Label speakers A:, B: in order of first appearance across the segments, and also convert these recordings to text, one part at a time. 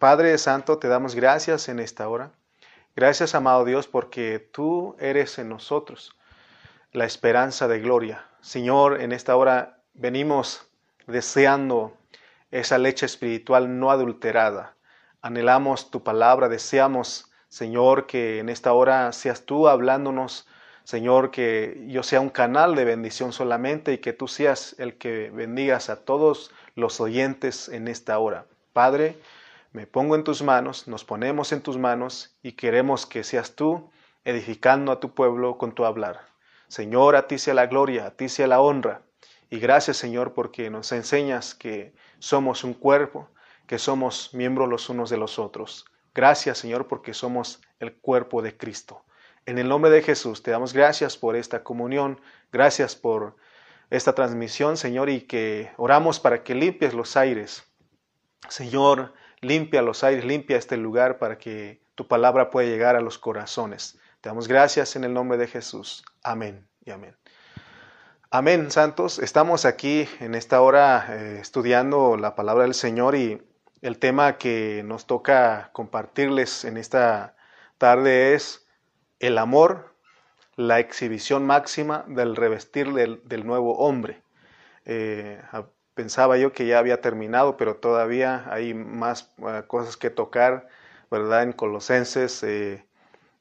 A: Padre Santo, te damos gracias en esta hora. Gracias, amado Dios, porque tú eres en nosotros la esperanza de gloria. Señor, en esta hora venimos deseando esa leche espiritual no adulterada. Anhelamos tu palabra, deseamos, Señor, que en esta hora seas tú hablándonos, Señor, que yo sea un canal de bendición solamente y que tú seas el que bendigas a todos los oyentes en esta hora. Padre, me pongo en tus manos, nos ponemos en tus manos y queremos que seas tú edificando a tu pueblo con tu hablar. Señor, a ti sea la gloria, a ti sea la honra. Y gracias, Señor, porque nos enseñas que somos un cuerpo, que somos miembros los unos de los otros. Gracias, Señor, porque somos el cuerpo de Cristo. En el nombre de Jesús te damos gracias por esta comunión, gracias por esta transmisión, Señor, y que oramos para que limpies los aires. Señor, limpia los aires, limpia este lugar para que tu palabra pueda llegar a los corazones. Te damos gracias en el nombre de Jesús. Amén y amén. Amén, santos. Estamos aquí en esta hora eh, estudiando la palabra del Señor y el tema que nos toca compartirles en esta tarde es el amor, la exhibición máxima del revestir del, nuevo hombre. Eh, pensaba yo que ya había terminado, pero todavía hay más eh, cosas que tocar, ¿verdad? En Colosenses. Eh,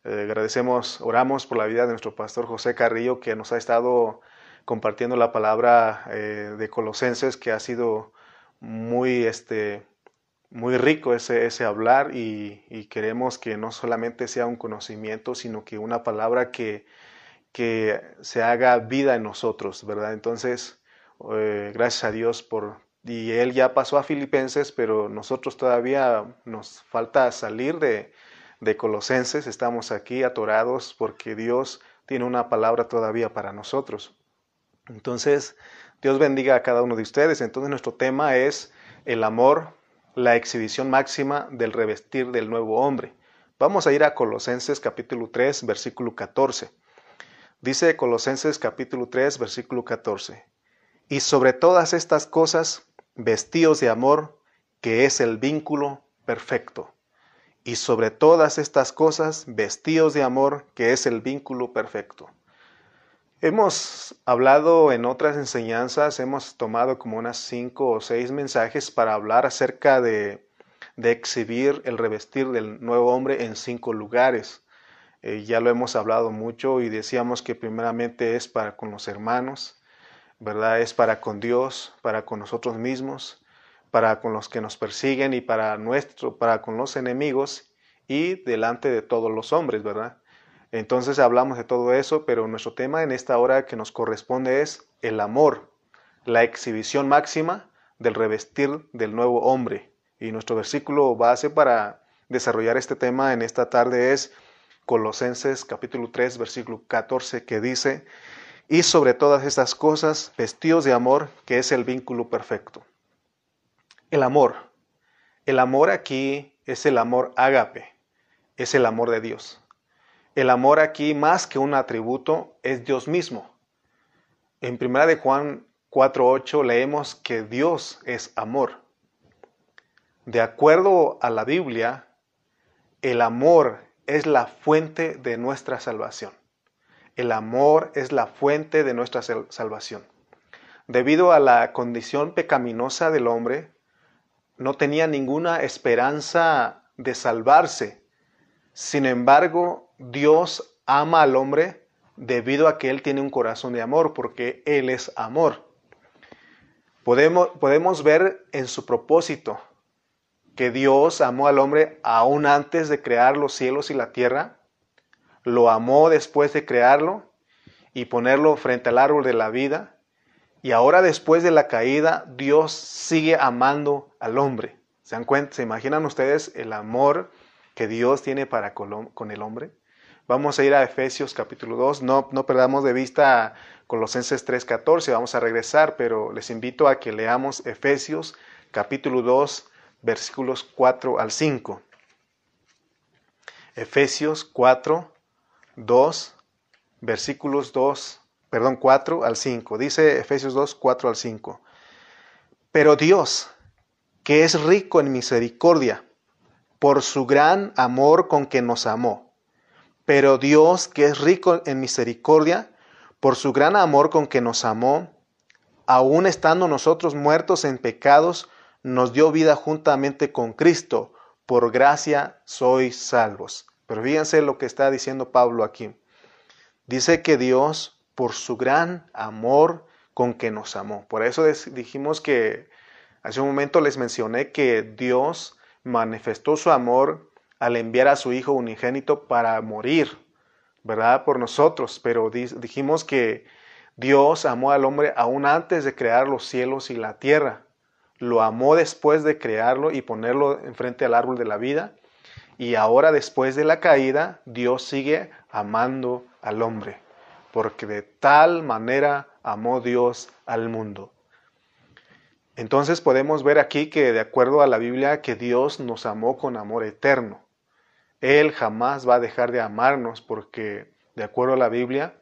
A: agradecemos, oramos por la vida de nuestro pastor José Carrillo, que nos ha estado compartiendo la palabra de Colosenses, que ha sido muy, este, muy rico ese, ese hablar y, queremos que no solamente sea un conocimiento, sino que una palabra que, que se haga vida en nosotros, ¿verdad? Entonces, eh, gracias a Dios por... Y él ya pasó a Filipenses, pero nosotros todavía nos falta salir de, de Colosenses, estamos aquí atorados porque Dios tiene una palabra todavía para nosotros. Entonces, Dios bendiga a cada uno de ustedes. Entonces, nuestro tema es el amor la exhibición máxima del revestir del nuevo hombre. Vamos a ir a Colosenses capítulo 3, versículo 14. Dice Colosenses capítulo 3, versículo 14. Y sobre todas estas cosas, vestíos de amor, que es el vínculo perfecto. Y sobre todas estas cosas, vestíos de amor, que es el vínculo perfecto. Hemos hablado en otras enseñanzas, hemos tomado como unas cinco o seis mensajes para hablar acerca de, exhibir el revestir del nuevo hombre en cinco lugares. Eh, ya lo hemos hablado mucho y decíamos que primeramente es para con los hermanos, ¿verdad? Es para con Dios, para con nosotros mismos, para con los que nos persiguen y para nuestro, para con los enemigos y delante de todos los hombres, ¿verdad? Entonces hablamos de todo eso, pero nuestro tema en esta hora que nos corresponde es el amor, la exhibición máxima del revestir del nuevo hombre. Y nuestro versículo base para desarrollar este tema en esta tarde es Colosenses capítulo 3 versículo 14 que dice, y sobre todas estas cosas vestidos de amor, que es el vínculo perfecto. El amor. El amor aquí es el amor ágape, es el amor de Dios. El amor aquí, más que un atributo, es Dios mismo. En 1 de Juan 4.8 leemos que Dios es amor. De acuerdo a la Biblia, el amor es la fuente de nuestra salvación. El amor es la fuente de nuestra salvación. Debido a la condición pecaminosa del hombre, no tenía ninguna esperanza de salvarse. Sin embargo, Dios ama al hombre debido a que Él tiene un corazón de amor, porque Él es amor. Podemos, podemos ver en su propósito que Dios amó al hombre aún antes de crear los cielos y la tierra, lo amó después de crearlo y ponerlo frente al árbol de la vida, y ahora después de la caída, Dios sigue amando al hombre. ¿Se dan cuenta? ¿Se imaginan ustedes el amor que Dios tiene para con el hombre? Vamos a ir a Efesios capítulo 2. No, no perdamos de vista Colosenses 3.14. Vamos a regresar, pero les invito a que leamos Efesios capítulo 2, versículos 4 al 5. Efesios 4, 2, versículos 2, perdón, 4 al 5. Dice Efesios 2, 4 al 5. Pero Dios, que es rico en misericordia, por su gran amor con que nos amó. Pero Dios, que es rico en misericordia, por su gran amor con que nos amó, aun estando nosotros muertos en pecados, nos dio vida juntamente con Cristo. Por gracia sois salvos. Pero fíjense lo que está diciendo Pablo aquí. Dice que Dios, por su gran amor con que nos amó. Por eso dijimos que hace un momento les mencioné que Dios manifestó su amor al enviar a su Hijo unigénito para morir, ¿verdad? Por nosotros. Pero dijimos que Dios amó al hombre aún antes de crear los cielos y la tierra. Lo amó después de crearlo y ponerlo enfrente al árbol de la vida. Y ahora después de la caída, Dios sigue amando al hombre. Porque de tal manera amó Dios al mundo. Entonces podemos ver aquí que de acuerdo a la Biblia que Dios nos amó con amor eterno. Él jamás va a dejar de amarnos porque de acuerdo a la Biblia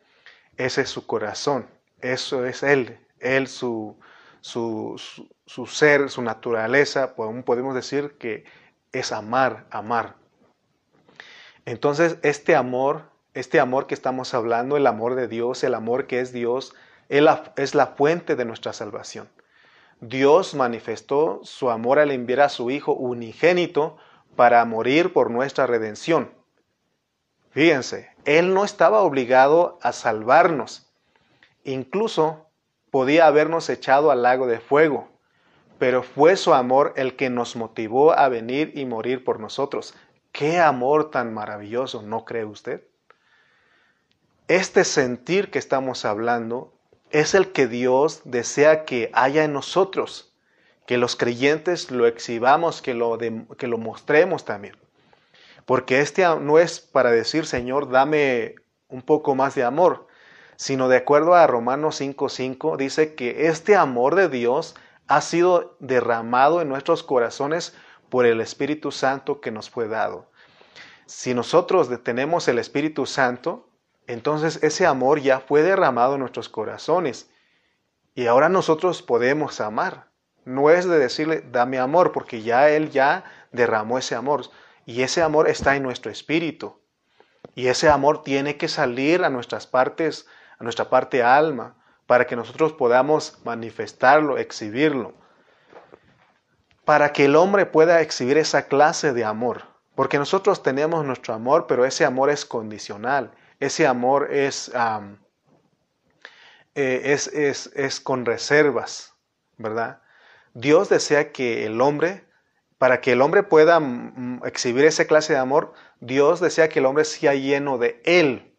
A: ese es su corazón, eso es Él, Él su, su, su, ser, su naturaleza, podemos decir que es amar, amar. Entonces este amor, este amor que estamos hablando, el amor de Dios, el amor que es Dios, es la fuente de nuestra salvación. Dios manifestó su amor al enviar a su Hijo unigénito para morir por nuestra redención. Fíjense, Él no estaba obligado a salvarnos. Incluso podía habernos echado al lago de fuego, pero fue su amor el que nos motivó a venir y morir por nosotros. Qué amor tan maravilloso, ¿no cree usted? Este sentir que estamos hablando es el que Dios desea que haya en nosotros, que los creyentes lo exhibamos, que lo, que lo mostremos también. Porque este no es para decir, Señor, dame un poco más de amor, sino de acuerdo a Romanos 5:5, dice que este amor de Dios ha sido derramado en nuestros corazones por el Espíritu Santo que nos fue dado. Si nosotros detenemos el Espíritu Santo, entonces ese amor ya fue derramado en nuestros corazones y ahora nosotros podemos amar. No es de decirle, dame amor, porque ya Él ya derramó ese amor y ese amor está en nuestro espíritu. Y ese amor tiene que salir a nuestras partes, a nuestra parte alma, para que nosotros podamos manifestarlo, exhibirlo. Para que el hombre pueda exhibir esa clase de amor. Porque nosotros tenemos nuestro amor, pero ese amor es condicional. Ese amor es, eh, es, es, es con reservas, ¿verdad? Dios desea que el hombre, para que el hombre pueda mm, exhibir esa clase de amor, Dios desea que el hombre sea lleno de Él,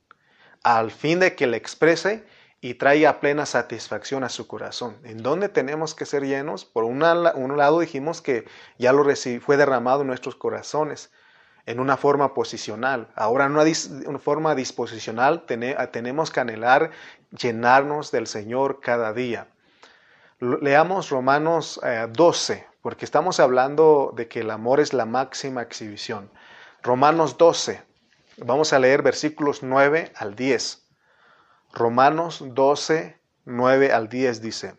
A: al fin de que le exprese y traiga plena satisfacción a su corazón. ¿En dónde tenemos que ser llenos? Por un lado dijimos que ya lo fue derramado en nuestros corazones, en una forma posicional. Ahora en una, forma disposicional tenemos que anhelar llenarnos del Señor cada día. Leamos Romanos 12, eh, porque estamos hablando de que el amor es la máxima exhibición. Romanos 12, vamos a leer versículos 9 al 10. Romanos 12, 9 al 10 dice,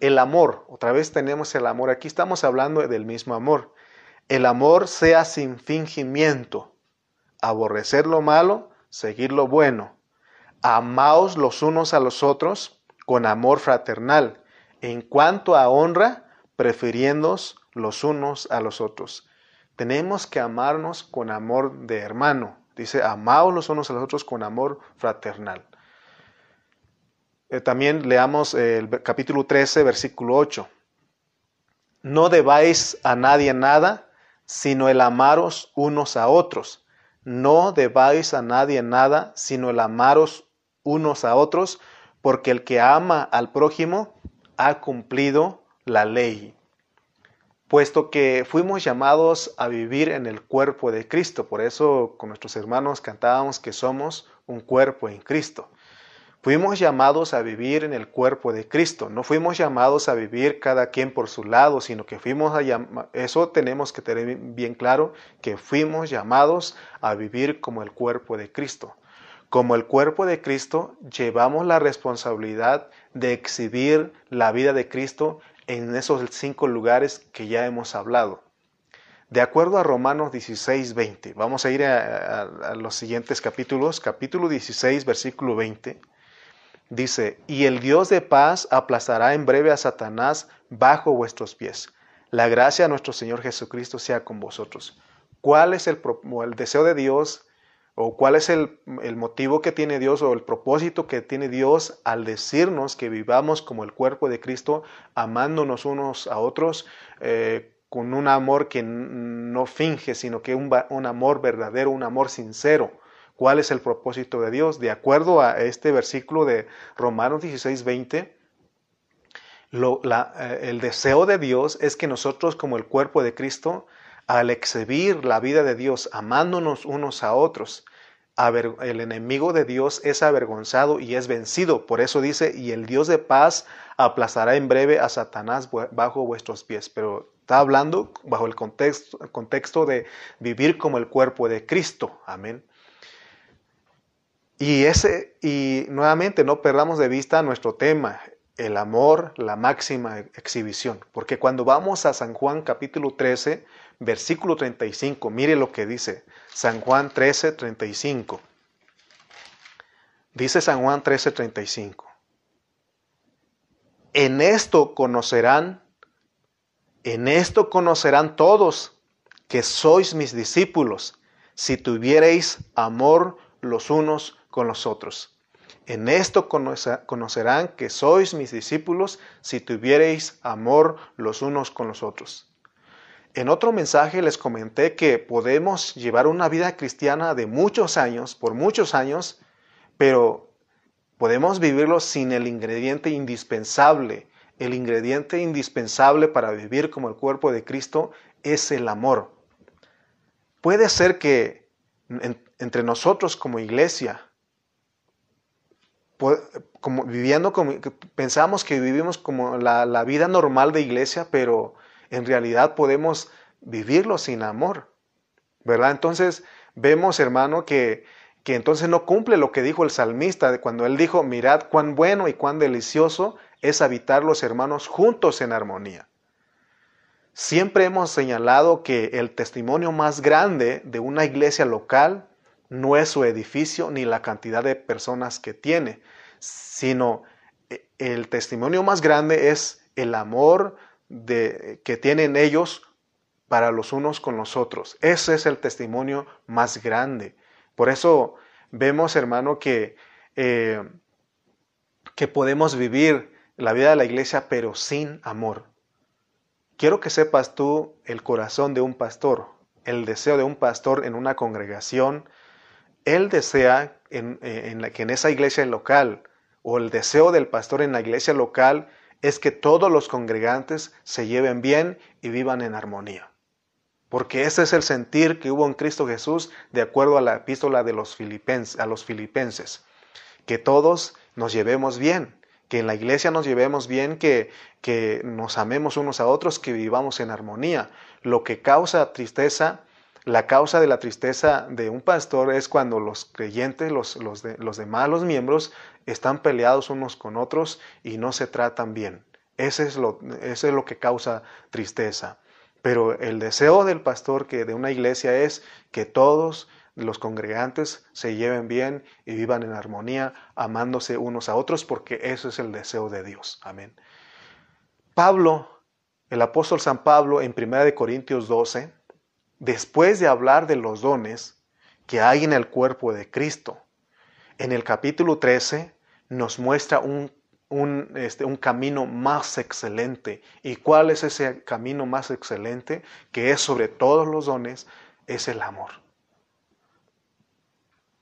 A: el amor, otra vez tenemos el amor, aquí estamos hablando del mismo amor. El amor sea sin fingimiento, aborrecer lo malo, seguir lo bueno. Amaos los unos a los otros con amor fraternal. En cuanto a honra, prefiriéndos los unos a los otros. Tenemos que amarnos con amor de hermano. Dice, amaos los unos a los otros con amor fraternal. Eh, también leamos el capítulo 13, versículo 8. No debáis a nadie nada, sino el amaros unos a otros. No debáis a nadie nada, sino el amaros unos a otros, porque el que ama al prójimo ha cumplido la ley. Puesto que fuimos llamados a vivir en el cuerpo de Cristo, por eso con nuestros hermanos cantábamos que somos un cuerpo en Cristo. Fuimos llamados a vivir en el cuerpo de Cristo, no fuimos llamados a vivir cada quien por su lado, sino que fuimos a eso tenemos que tener bien claro, que fuimos llamados a vivir como el cuerpo de Cristo. Como el cuerpo de Cristo, llevamos la responsabilidad de exhibir la vida de Cristo en esos cinco lugares que ya hemos hablado. De acuerdo a Romanos 16, 20, vamos a ir a, los siguientes capítulos, capítulo 16, versículo 20, dice, y el Dios de paz aplazará en breve a Satanás bajo vuestros pies. La gracia de nuestro Señor Jesucristo sea con vosotros. ¿Cuál es el, el deseo de Dios o cuál es el, motivo que tiene Dios o el propósito que tiene Dios al decirnos que vivamos como el cuerpo de Cristo, amándonos unos a otros eh, con un amor que no finge, sino que un, un amor verdadero, un amor sincero. ¿Cuál es el propósito de Dios? De acuerdo a este versículo de Romanos 16, 20, eh, el deseo de Dios es que nosotros como el cuerpo de Cristo al exhibir la vida de Dios, amándonos unos a otros, el enemigo de Dios es avergonzado y es vencido. Por eso dice, y el Dios de paz aplazará en breve a Satanás bajo vuestros pies. Pero está hablando bajo el contexto, el contexto de vivir como el cuerpo de Cristo. Amén. Y, ese, y nuevamente no perdamos de vista nuestro tema, el amor, la máxima exhibición. Porque cuando vamos a San Juan capítulo 13, versículo 35, mire lo que dice San Juan 13, 35. Dice San Juan 13, 35. En esto conocerán, en esto conocerán todos que sois mis discípulos, si tuviereis amor los unos con los otros. En esto conocerán que sois mis discípulos si tuviereis amor los unos con los otros. En otro mensaje les comenté que podemos llevar una vida cristiana de muchos años, por muchos años, pero podemos vivirlo sin el ingrediente indispensable. El ingrediente indispensable para vivir como el cuerpo de Cristo es el amor. Puede ser que entre nosotros como iglesia, como viviendo como pensamos que vivimos como la, la vida normal de iglesia, pero en realidad podemos vivirlo sin amor, ¿verdad? Entonces vemos, hermano, que, que entonces no cumple lo que dijo el salmista cuando él dijo, mirad cuán bueno y cuán delicioso es habitar los hermanos juntos en armonía. Siempre hemos señalado que el testimonio más grande de una iglesia local no es su edificio ni la cantidad de personas que tiene, sino eh, el testimonio más grande es el amor de, que tienen ellos para los unos con los otros. Ese es el testimonio más grande. Por eso vemos, hermano, que, eh, que podemos vivir la vida de la iglesia, pero sin amor. Quiero que sepas tú el corazón de un pastor, el deseo de un pastor en una congregación. Él desea en, en, que en esa iglesia local, o el deseo del pastor en la iglesia local, es que todos los congregantes se lleven bien y vivan en armonía. Porque ese es el sentir que hubo en Cristo Jesús de acuerdo a la epístola de los filipenses, a los filipenses. Que todos nos llevemos bien, que en la iglesia nos llevemos bien, que, que nos amemos unos a otros, que vivamos en armonía. Lo que causa tristeza, la causa de la tristeza de un pastor es cuando los creyentes, los, los, de, los demás, los miembros, están peleados unos con otros y no se tratan bien. Ese es lo, es lo que causa tristeza. Pero el deseo del pastor que de una iglesia es que todos los congregantes se lleven bien y vivan en armonía, amándose unos a otros, porque eso es el deseo de Dios. Amén. Pablo, el apóstol San Pablo, en 1 Corintios 12, después de hablar de los dones que hay en el cuerpo de Cristo, en el capítulo 13 nos muestra un, un, este, un, camino más excelente. ¿Y cuál es ese camino más excelente? Que es sobre todos los dones, es el amor.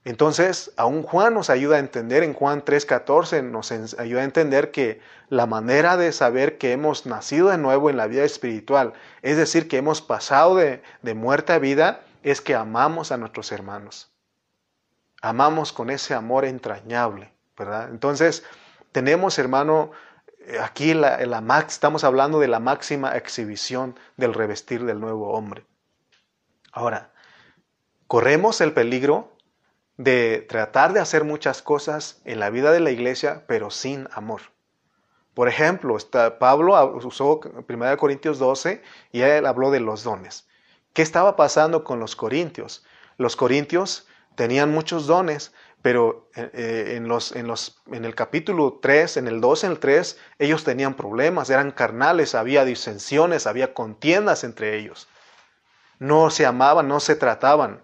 A: Entonces, aún Juan nos ayuda a entender, en Juan 3:14 nos ayuda a entender que la manera de saber que hemos nacido de nuevo en la vida espiritual, es decir, que hemos pasado de, de muerte a vida, es que amamos a nuestros hermanos. Amamos con ese amor entrañable, ¿verdad? Entonces, tenemos, hermano, eh, aquí la, estamos hablando de la máxima exhibición del revestir del nuevo hombre. Ahora, corremos el peligro de tratar de hacer muchas cosas en la vida de la iglesia, pero sin amor. Por ejemplo, Pablo usó 1 Corintios 12 y él habló de los dones. ¿Qué estaba pasando con los corintios? Los corintios tenían muchos dones, pero eh, eh, en, los, en, los, en el capítulo 3, en el 2, en el 3, ellos tenían problemas, eran carnales, había disensiones, había contiendas entre ellos. No se amaban, no se trataban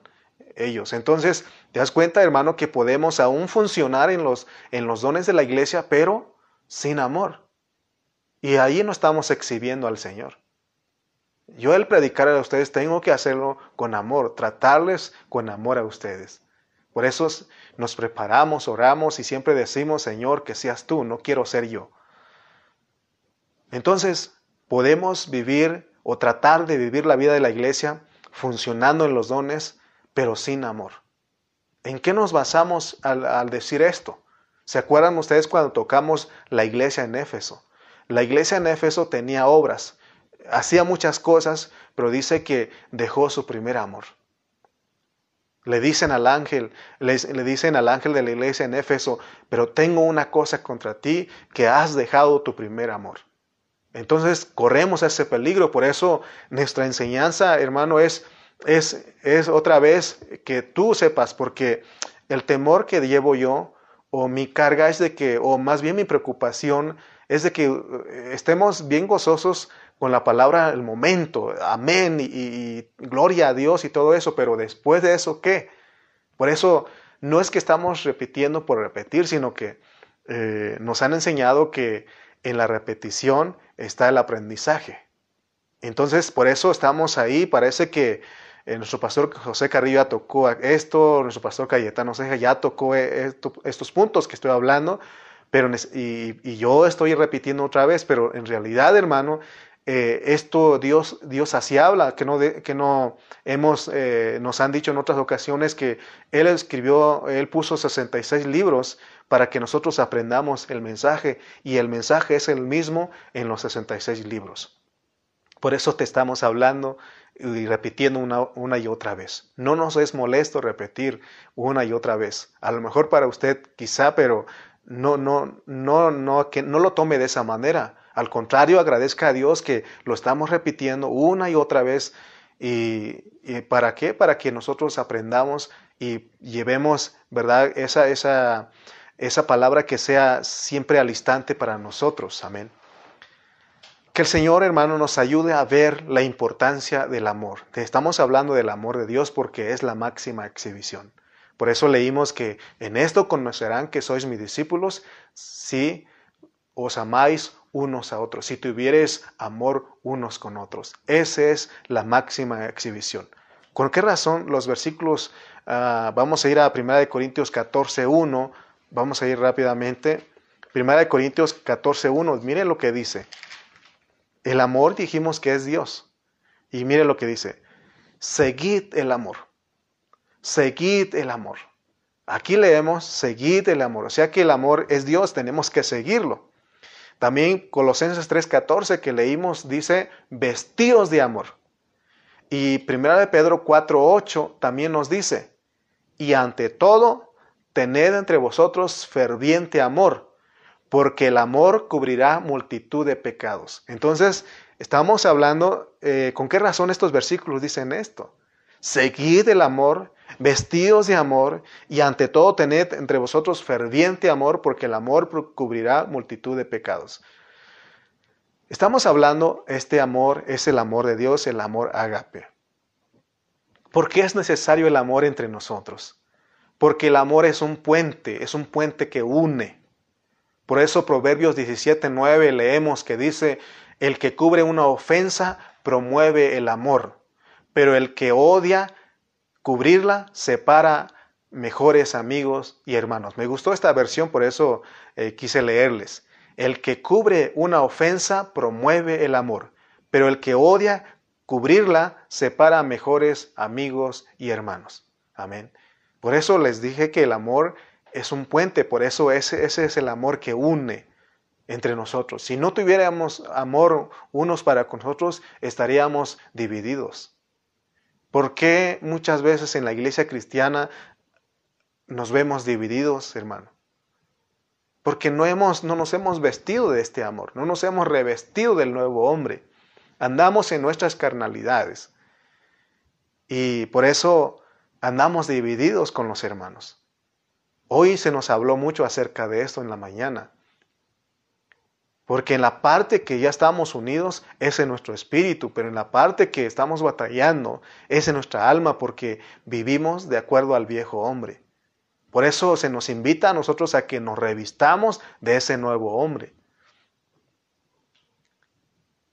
A: ellos. Entonces, te das cuenta, hermano, que podemos aún funcionar en los, en los dones de la iglesia, pero sin amor. Y ahí no estamos exhibiendo al Señor. Yo el predicar a ustedes tengo que hacerlo con amor, tratarles con amor a ustedes. Por eso nos preparamos, oramos y siempre decimos, Señor, que seas tú, no quiero ser yo. Entonces, podemos vivir o tratar de vivir la vida de la iglesia funcionando en los dones, pero sin amor. ¿En qué nos basamos al, decir esto? ¿Se acuerdan ustedes cuando tocamos la iglesia en Éfeso? La iglesia en Éfeso tenía obras, hacía muchas cosas, pero dice que dejó su primer amor. Le dicen al ángel, le, dicen al ángel de la iglesia en Éfeso, pero tengo una cosa contra ti, que has dejado tu primer amor. Entonces corremos ese peligro, por eso nuestra enseñanza, hermano, es, es, es otra vez que tú sepas, porque el temor que llevo yo, o mi carga es de que, o más bien mi preocupación, es de que eh, estemos bien gozosos con la palabra el momento, amén y, gloria a Dios y todo eso, pero después de eso, ¿qué? Por eso no es que estamos repitiendo por repetir, sino que eh, nos han enseñado que en la repetición está el aprendizaje. Entonces, por eso estamos ahí, parece que eh, nuestro pastor José Carrillo ya tocó esto, nuestro pastor Cayetano Ceja ya tocó eh, estos puntos que estoy hablando, pero y, yo estoy repitiendo otra vez, pero en realidad, hermano, eh, esto Dios, Dios así habla, que no, que no hemos, nos han dicho en otras ocasiones que Él escribió, Él puso 66 libros para que nosotros aprendamos el mensaje y el mensaje es el mismo en los 66 libros. Por eso te estamos hablando y repitiendo una, una, y otra vez. No nos es molesto repetir una y otra vez. A lo mejor para usted quizá, pero no, no, no, no, que no lo tome de esa manera. Al contrario, agradezca a Dios que lo estamos repitiendo una y otra vez. ¿Y, para qué? Para que nosotros aprendamos y llevemos, ¿verdad? Esa, esa, esa palabra que sea siempre al instante para nosotros. Amén. Que el Señor, hermano, nos ayude a ver la importancia del amor. Estamos hablando del amor de Dios porque es la máxima exhibición. Por eso leímos que en esto conocerán que sois mis discípulos si os amáis unos a otros, si tuvieres amor unos con otros. Esa es la máxima exhibición. ¿Con qué razón los versículos, ah, vamos a ir a 1 Corintios 14.1, vamos a ir rápidamente, 1 Corintios 14.1, mire lo que dice. El amor dijimos que es Dios. Y mire lo que dice, seguid el amor, seguid el amor. Aquí leemos, seguid el amor, o sea que el amor es Dios, tenemos que seguirlo. También Colosenses 3:14 que leímos dice, vestidos de amor. Y 1 de Pedro 4:8 también nos dice, y ante todo, tened entre vosotros ferviente amor, porque el amor cubrirá multitud de pecados. Entonces, estamos hablando, eh, ¿con qué razón estos versículos dicen esto? Seguid el amor vestidos de amor y ante todo tened entre vosotros ferviente amor, porque el amor cubrirá multitud de pecados. Estamos hablando, este amor es el amor de Dios, el amor ágape. ¿Por qué es necesario el amor entre nosotros? Porque el amor es un puente, es un puente que une. Por eso Proverbios 17:9 leemos que dice, el que cubre una ofensa promueve el amor, pero el que odia Cubrirla separa mejores amigos y hermanos. Me gustó esta versión, por eso eh, quise leerles. El que cubre una ofensa promueve el amor, pero el que odia cubrirla separa mejores amigos y hermanos. Amén. Por eso les dije que el amor es un puente, por eso ese, ese es el amor que une entre nosotros. Si no tuviéramos amor unos para con nosotros, estaríamos divididos. ¿Por qué muchas veces en la iglesia cristiana nos vemos divididos, hermano? Porque no, hemos, no nos hemos vestido de este amor, no nos hemos revestido del nuevo hombre. Andamos en nuestras carnalidades. Y por eso andamos divididos con los hermanos. Hoy se nos habló mucho acerca de esto en la mañana. Porque en la parte que ya estamos unidos es en nuestro espíritu, pero en la parte que estamos batallando es en nuestra alma porque vivimos de acuerdo al viejo hombre. Por eso se nos invita a nosotros a que nos revistamos de ese nuevo hombre.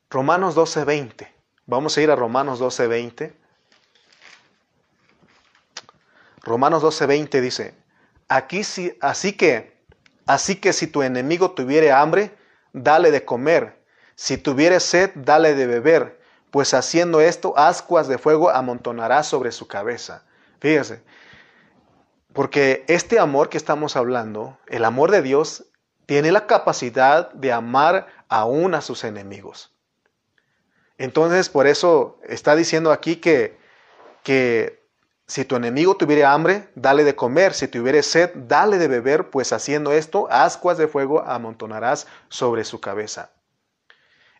A: Romanos 12:20. Vamos a ir a Romanos 12:20. Romanos 12:20 dice, Aquí sí, así que, así que si tu enemigo tuviere hambre, dale de comer. Si tuviere sed, dale de beber, pues haciendo esto, ascuas de fuego amontonará sobre su cabeza. Fíjese, porque este amor que estamos hablando, el amor de Dios, tiene la capacidad de amar aún a sus enemigos. Entonces, por eso está diciendo aquí que, que si tu enemigo tuviera hambre, dale de comer. Si tuviere sed, dale de beber, pues haciendo esto, ascuas de fuego amontonarás sobre su cabeza.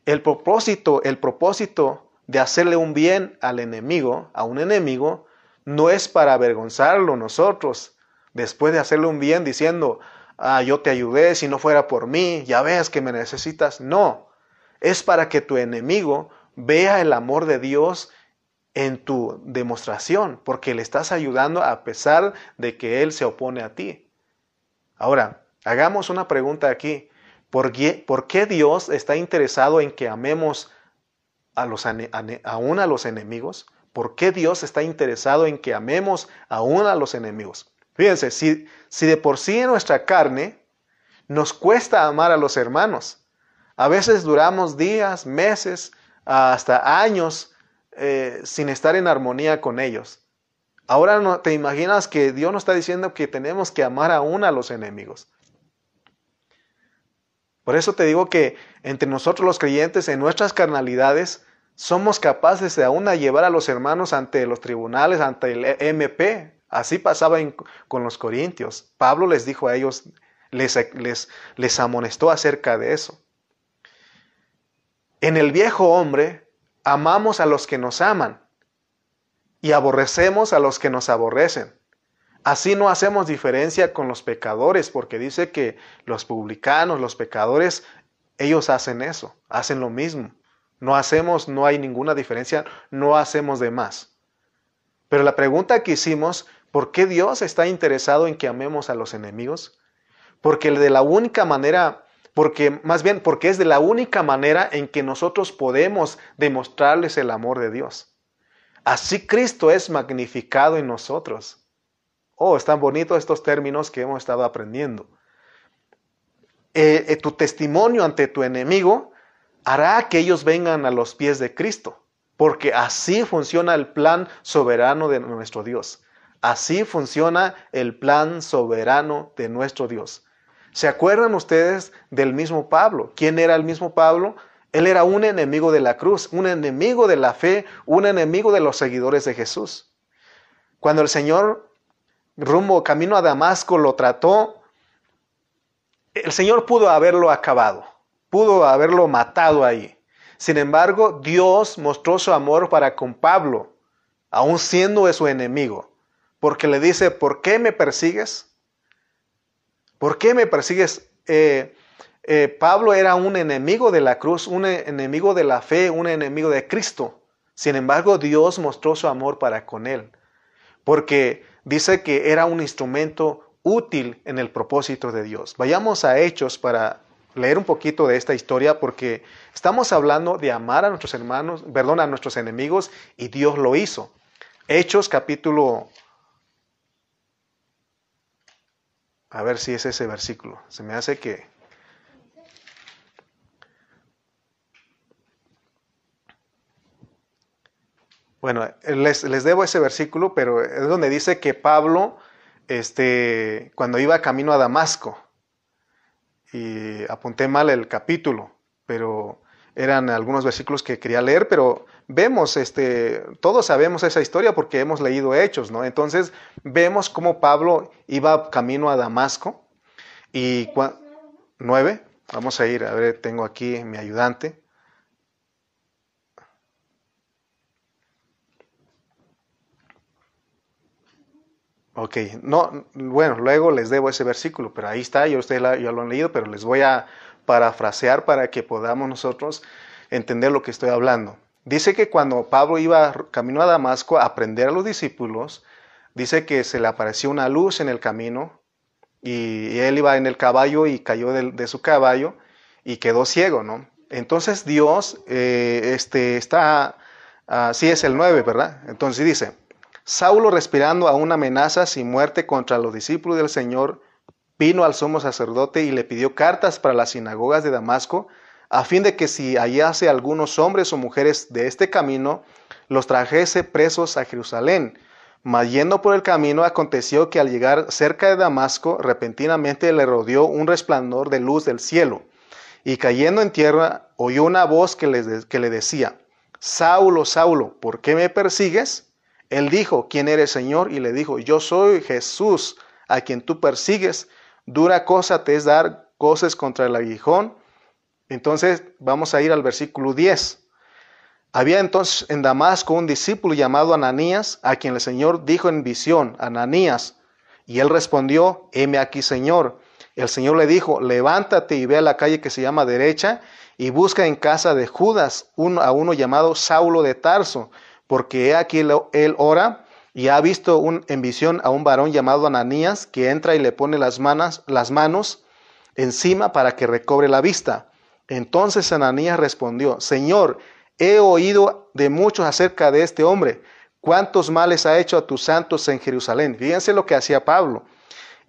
A: El propósito, el propósito de hacerle un bien al enemigo, a un enemigo, no es para avergonzarlo nosotros, después de hacerle un bien diciendo, ah, yo te ayudé, si no fuera por mí, ya ves que me necesitas. No, es para que tu enemigo vea el amor de Dios en tu demostración, porque le estás ayudando a pesar de que Él se opone a ti. Ahora, hagamos una pregunta aquí. ¿Por qué, Dios está interesado en que amemos a los, aún a los enemigos? ¿Por qué Dios está interesado en que amemos aún a los enemigos? Fíjense, si, si de por sí en nuestra carne nos cuesta amar a los hermanos, a veces duramos días, meses, hasta años eh, sin estar en armonía con ellos. Ahora no, te imaginas que Dios nos está diciendo que tenemos que amar aún a los enemigos. Por eso te digo que entre nosotros los creyentes, en nuestras carnalidades, somos capaces de aún llevar a los hermanos ante los tribunales, ante el MP. Así pasaba con los corintios. Pablo les dijo a ellos, les, les, les amonestó acerca de eso. En el viejo hombre amamos a los que nos aman y aborrecemos a los que nos aborrecen. Así no hacemos diferencia con los pecadores, porque dice que los publicanos, los pecadores, ellos hacen eso, hacen lo mismo. No hacemos, no hay ninguna diferencia, no hacemos de más. Pero la pregunta que hicimos, ¿por qué Dios está interesado en que amemos a los enemigos? Porque de la única manera porque más bien porque es de la única manera en que nosotros podemos demostrarles el amor de Dios. Así Cristo es magnificado en nosotros. Oh, están bonitos estos términos que hemos estado aprendiendo. Eh, eh, tu testimonio ante tu enemigo hará que ellos vengan a los pies de Cristo, porque así funciona el plan soberano de nuestro Dios. Así funciona el plan soberano de nuestro Dios. ¿Se acuerdan ustedes del mismo Pablo? ¿Quién era el mismo Pablo? Él era un enemigo de la cruz, un enemigo de la fe, un enemigo de los seguidores de Jesús. Cuando el Señor rumbo camino a Damasco lo trató, el Señor pudo haberlo acabado, pudo haberlo matado ahí. Sin embargo, Dios mostró su amor para con Pablo, aun siendo su enemigo, porque le dice, ¿por qué me persigues? ¿Por qué me persigues? Eh, eh, Pablo era un enemigo de la cruz, un enemigo de la fe, un enemigo de Cristo. Sin embargo, Dios mostró su amor para con él, porque dice que era un instrumento útil en el propósito de Dios. Vayamos a Hechos para leer un poquito de esta historia, porque estamos hablando de amar a nuestros hermanos, perdón, a nuestros enemigos, y Dios lo hizo. Hechos capítulo A ver si es ese versículo. Se me hace que... Bueno, les, les, debo ese versículo, pero es donde dice que Pablo, este, cuando iba camino a Damasco, y apunté mal el capítulo, pero eran algunos versículos que quería leer, pero vemos, este, todos sabemos esa historia porque hemos leído hechos, ¿no? Entonces vemos cómo Pablo iba camino a Damasco y nueve, vamos a ir, a ver, tengo aquí mi ayudante. Ok, no, bueno, luego les debo ese versículo, pero ahí está, ya ustedes ya lo han leído, pero les voy a parafrasear para que podamos nosotros entender lo que estoy hablando. Dice que cuando Pablo iba camino a Damasco a aprender a los discípulos, dice que se le apareció una luz en el camino y él iba en el caballo y cayó de, su caballo y quedó ciego, ¿no? Entonces Dios eh, este, está, así es el 9, ¿verdad? Entonces dice, Saulo respirando a una amenaza sin muerte contra los discípulos del Señor, vino al sumo sacerdote y le pidió cartas para las sinagogas de Damasco, a fin de que si hallase algunos hombres o mujeres de este camino, los trajese presos a Jerusalén. Mas yendo por el camino, aconteció que al llegar cerca de Damasco, repentinamente le rodeó un resplandor de luz del cielo. Y cayendo en tierra, oyó una voz que le, que le decía, Saulo, Saulo, ¿por qué me persigues? Él dijo, ¿quién eres, Señor? Y le dijo, yo soy Jesús, a quien tú persigues. Dura cosa te es dar cosas contra el aguijón entonces vamos a ir al versículo 10. Había entonces en Damasco un discípulo llamado Ananías, a quien el Señor dijo en visión, Ananías, y él respondió, heme aquí, Señor. El Señor le dijo, levántate y ve a la calle que se llama derecha y busca en casa de Judas a uno llamado Saulo de Tarso, porque he aquí él ora y ha visto en visión a un varón llamado Ananías que entra y le pone las manos, las manos encima para que recobre la vista. Entonces Ananías respondió, Señor, he oído de muchos acerca de este hombre, cuántos males ha hecho a tus santos en Jerusalén. Fíjense lo que hacía Pablo.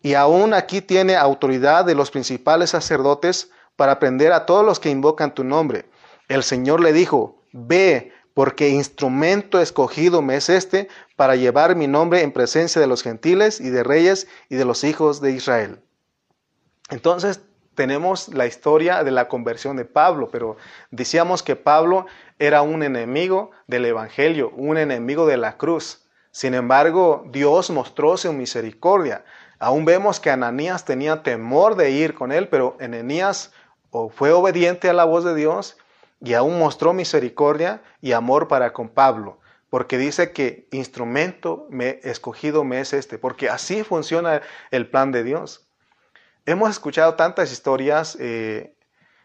A: Y aún aquí tiene autoridad de los principales sacerdotes para prender a todos los que invocan tu nombre. El Señor le dijo, ve, porque instrumento escogido me es este para llevar mi nombre en presencia de los gentiles y de reyes y de los hijos de Israel. Entonces tenemos la historia de la conversión de Pablo, pero decíamos que Pablo era un enemigo del Evangelio, un enemigo de la cruz. Sin embargo, Dios mostró su misericordia. Aún vemos que Ananías tenía temor de ir con él, pero Ananías fue obediente a la voz de Dios y aún mostró misericordia y amor para con Pablo, porque dice que instrumento me escogido me es este, porque así funciona el plan de Dios. Hemos escuchado tantas historias. Eh,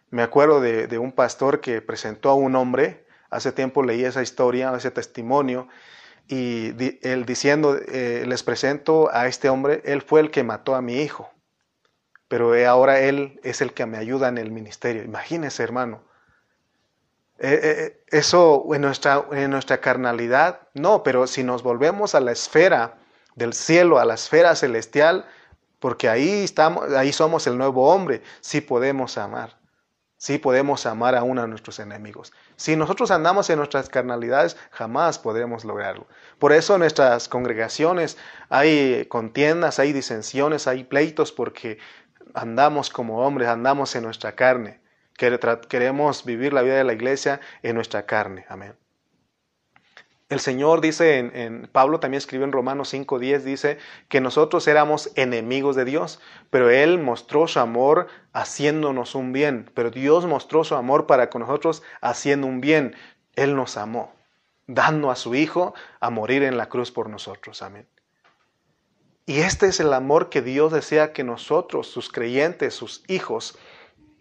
A: me acuerdo de, un pastor que presentó a un hombre. Hace tiempo leí esa historia, ese testimonio. Y él diciendo, eh, les presento a este hombre, él fue el que mató a mi hijo. Pero ahora él es el que me ayuda en el ministerio. Imagínese, hermano. Eh, eso en nuestra, en nuestra carnalidad, no, pero si nos volvemos a la esfera del cielo, a la esfera celestial, porque ahí estamos, ahí somos el nuevo hombre, sí podemos amar. Sí podemos amar aún a nuestros enemigos. Si nosotros andamos en nuestras carnalidades, jamás podremos lograrlo. Por eso en nuestras congregaciones hay contiendas, hay disensiones, hay pleitos, porque andamos como hombres, andamos en nuestra carne. Queremos vivir la vida de la iglesia en nuestra carne. Amén. El Señor dice en, Pablo también escribe en Romanos 5:10 dice que nosotros éramos enemigos de Dios, pero él mostró su amor haciéndonos un bien, pero Dios mostró su amor para con nosotros haciendo un bien. Él nos amó, dando a su hijo a morir en la cruz por nosotros. Amén. Y este es el amor que Dios desea que nosotros, sus creyentes, sus hijos,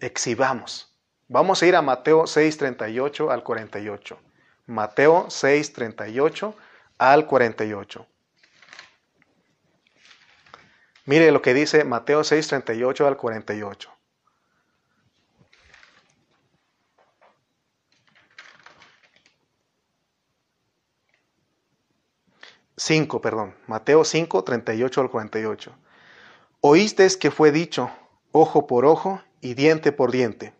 A: exhibamos. Vamos a ir a Mateo 6:38 al 48. Mateo 6, 38 al 48. Mire lo que dice Mateo 6, 38 al 48. Cinco, perdón, Mateo 5, 38 al 48. Oísteis que fue dicho, ojo por ojo y diente por diente.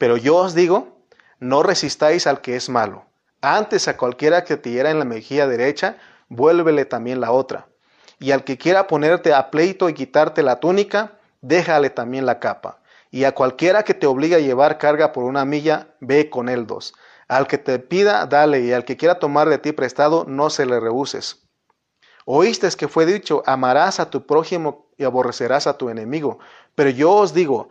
A: Pero yo os digo, no resistáis al que es malo antes a cualquiera que te hiera en la mejilla derecha, vuélvele también la otra. Y al que quiera ponerte a pleito y quitarte la túnica, déjale también la capa. Y a cualquiera que te obligue a llevar carga por una milla, ve con él dos. Al que te pida, dale, y al que quiera tomar de ti prestado, no se le rehuses. Oíste que fue dicho, amarás a tu prójimo y aborrecerás a tu enemigo. Pero yo os digo,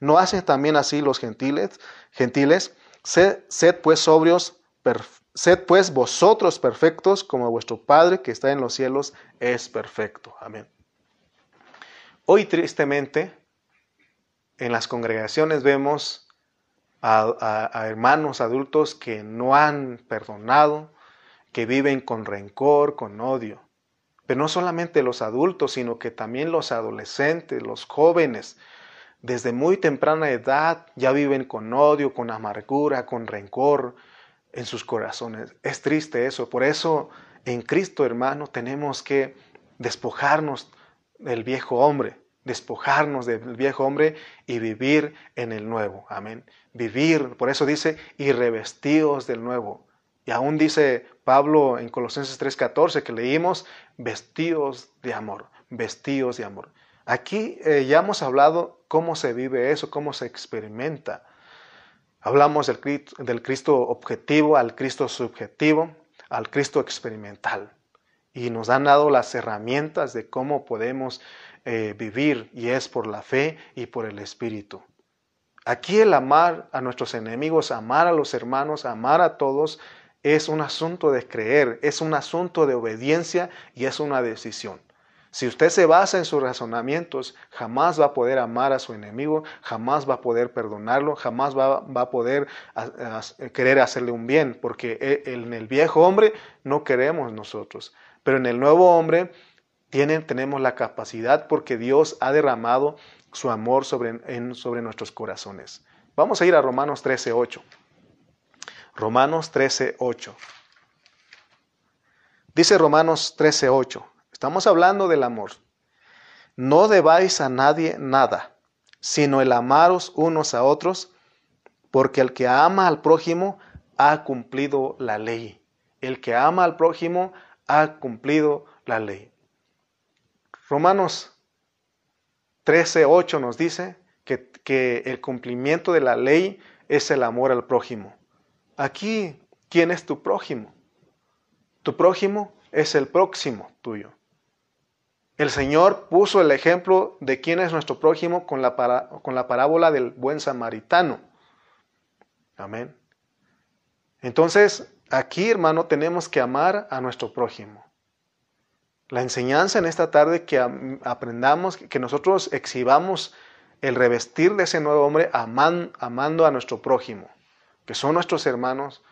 A: ¿No hacen también así los gentiles? Gentiles, sed, pues sobrios, Sed pues vosotros perfectos como vuestro Padre que está en los cielos es perfecto. Amén. Hoy tristemente en las congregaciones vemos a, hermanos adultos que no han perdonado, que viven con rencor, con odio. Pero no solamente los adultos, sino que también los adolescentes, los jóvenes, desde muy temprana edad ya viven con odio, con amargura, con rencor, en sus corazones. Es triste eso. Por eso en Cristo, hermano, tenemos que despojarnos del viejo hombre, despojarnos del viejo hombre y vivir en el nuevo. Amén. Vivir, por eso dice, y revestidos del nuevo. Y aún dice Pablo en Colosenses 3:14 que leímos, vestidos de amor, vestidos de amor. Aquí eh, ya hemos hablado cómo se vive eso, cómo se experimenta. Hablamos del, Cristo objetivo al Cristo subjetivo, al Cristo experimental. Y nos han dado las herramientas de cómo podemos eh, vivir y es por la fe y por el Espíritu. Aquí el amar a nuestros enemigos, amar a los hermanos, amar a todos, es un asunto de creer, es un asunto de obediencia y es una decisión. Si usted se basa en sus razonamientos, jamás va a poder amar a su enemigo, jamás va a poder perdonarlo, jamás va, a poder querer hacerle un bien, porque e, en el viejo hombre no queremos nosotros, pero en el nuevo hombre tenemos la capacidad porque Dios ha derramado su amor sobre, sobre nuestros corazones. Vamos a ir a Romanos 13.8. Romanos 13.8. Dice Romanos 13.8. Estamos hablando del amor. No debáis a nadie nada, sino el amaros unos a otros, porque el que ama al prójimo ha cumplido la ley. El que ama al prójimo ha cumplido la ley. Romanos 13:8 nos dice que, que el cumplimiento de la ley es el amor al prójimo. Aquí, ¿quién es tu prójimo? Tu prójimo es el próximo tuyo. El Señor puso el ejemplo de quién es nuestro prójimo con la, con la parábola del buen samaritano. Amén. Entonces, aquí, hermano, tenemos que amar a nuestro prójimo. La enseñanza en esta tarde que aprendamos, que nosotros exhibamos el revestir de ese nuevo hombre amando a nuestro prójimo, que son nuestros hermanos,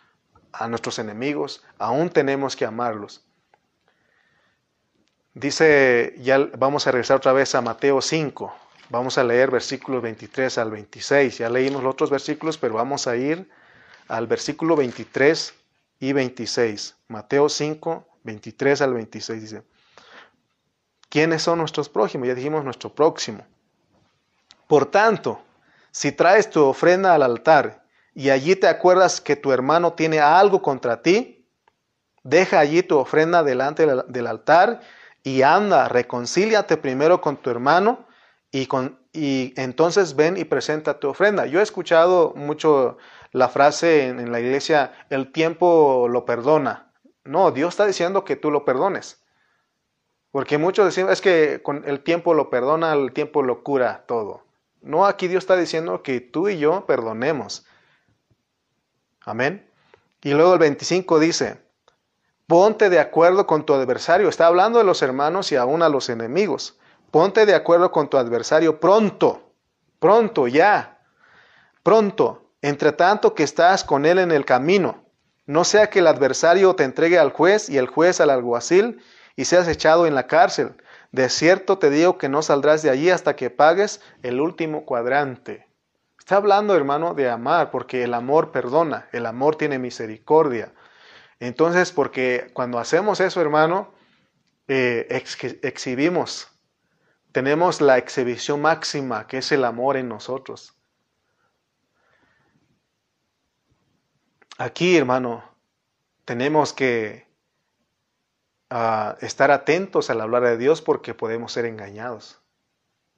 A: a nuestros enemigos, aún tenemos que amarlos. Dice, ya vamos a regresar otra vez a Mateo 5. Vamos a leer versículos 23 al 26. Ya leímos los otros versículos, pero vamos a ir al versículo 23 y 26. Mateo 5, 23 al 26 dice, ¿quiénes son nuestros prójimos? Ya dijimos nuestro próximo. Por tanto, si traes tu ofrenda al altar y allí te acuerdas que tu hermano tiene algo contra ti, deja allí tu ofrenda delante del altar y anda, reconcíliate primero con tu hermano y, con, y entonces ven y presenta tu ofrenda. Yo he escuchado mucho la frase en, la iglesia, el tiempo lo perdona. No, Dios está diciendo que tú lo perdones. Porque muchos decimos, es que con el tiempo lo perdona, el tiempo lo cura todo. No, aquí Dios está diciendo que tú y yo perdonemos. Amén. Y luego el 25 dice, Ponte de acuerdo con tu adversario. Está hablando de los hermanos y aún a los enemigos. Ponte de acuerdo con tu adversario pronto, pronto, ya, pronto, entre tanto que estás con él en el camino. No sea que el adversario te entregue al juez y el juez al alguacil y seas echado en la cárcel. De cierto te digo que no saldrás de allí hasta que pagues el último cuadrante. Está hablando, hermano, de amar, porque el amor perdona, el amor tiene misericordia. Entonces, porque cuando hacemos eso, hermano, eh, exhibimos, tenemos la exhibición máxima, que es el amor en nosotros. Aquí, hermano, tenemos que ah, estar atentos al hablar de Dios porque podemos ser engañados.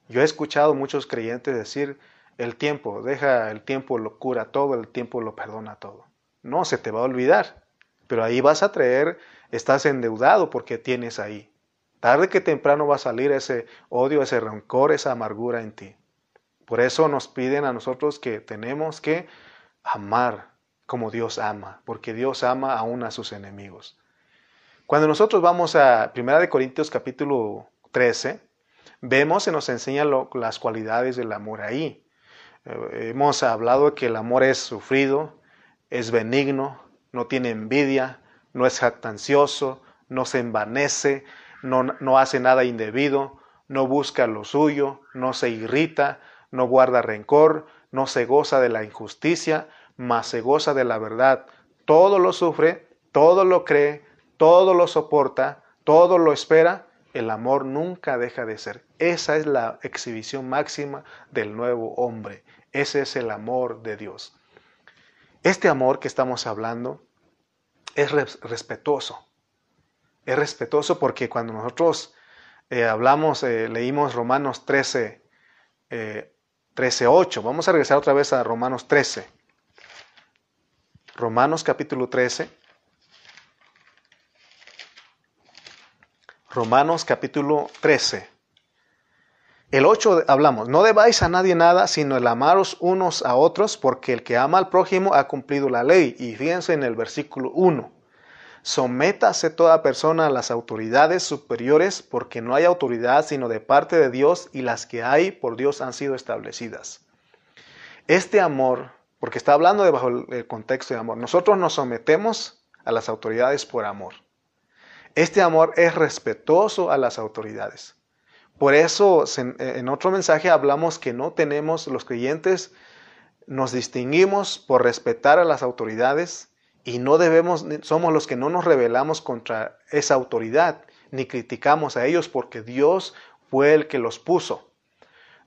A: Yo he escuchado muchos creyentes decir, el tiempo, deja el tiempo lo cura todo, el tiempo lo perdona todo. No, se te va a olvidar, pero ahí vas a traer, estás endeudado porque tienes ahí. Tarde que temprano va a salir ese odio, ese rencor, esa amargura en ti. Por eso nos piden a nosotros que tenemos que amar como Dios ama, porque Dios ama aún a sus enemigos. Cuando nosotros vamos a 1 Corintios capítulo 13, vemos, se nos enseña las cualidades del amor ahí. Eh, hemos hablado que el amor es sufrido, es benigno, no tiene envidia, no es jactancioso, no se envanece, no, no hace nada indebido, no busca lo suyo, no se irrita, no guarda rencor, no se goza de la injusticia, mas se goza de la verdad. Todo lo sufre, todo lo cree, todo lo soporta, todo lo espera. El amor nunca deja de ser. Esa es la exhibición máxima del nuevo hombre. Ese es el amor de Dios. Este amor que estamos hablando es respetuoso. Es respetuoso porque cuando nosotros eh, hablamos, eh, leímos Romanos 13, 13, 8. Vamos a regresar otra vez a Romanos 13. Romanos capítulo 13. Romanos capítulo 13. El 8 hablamos, no debáis a nadie nada, sino el amaros unos a otros, porque el que ama al prójimo ha cumplido la ley. Y fíjense en el versículo 1. Sométase toda persona a las autoridades superiores, porque no hay autoridad sino de parte de Dios, y las que hay por Dios han sido establecidas. Este amor porque está hablando de bajo el contexto de amor. Nosotros nos sometemos a las autoridades por amor. Este amor es respetuoso a las autoridades. Por eso en otro mensaje hablamos que no tenemos, los creyentes nos distinguimos por respetar a las autoridades y no debemos, somos los que no nos rebelamos contra esa autoridad, ni criticamos a ellos porque Dios fue el que los puso.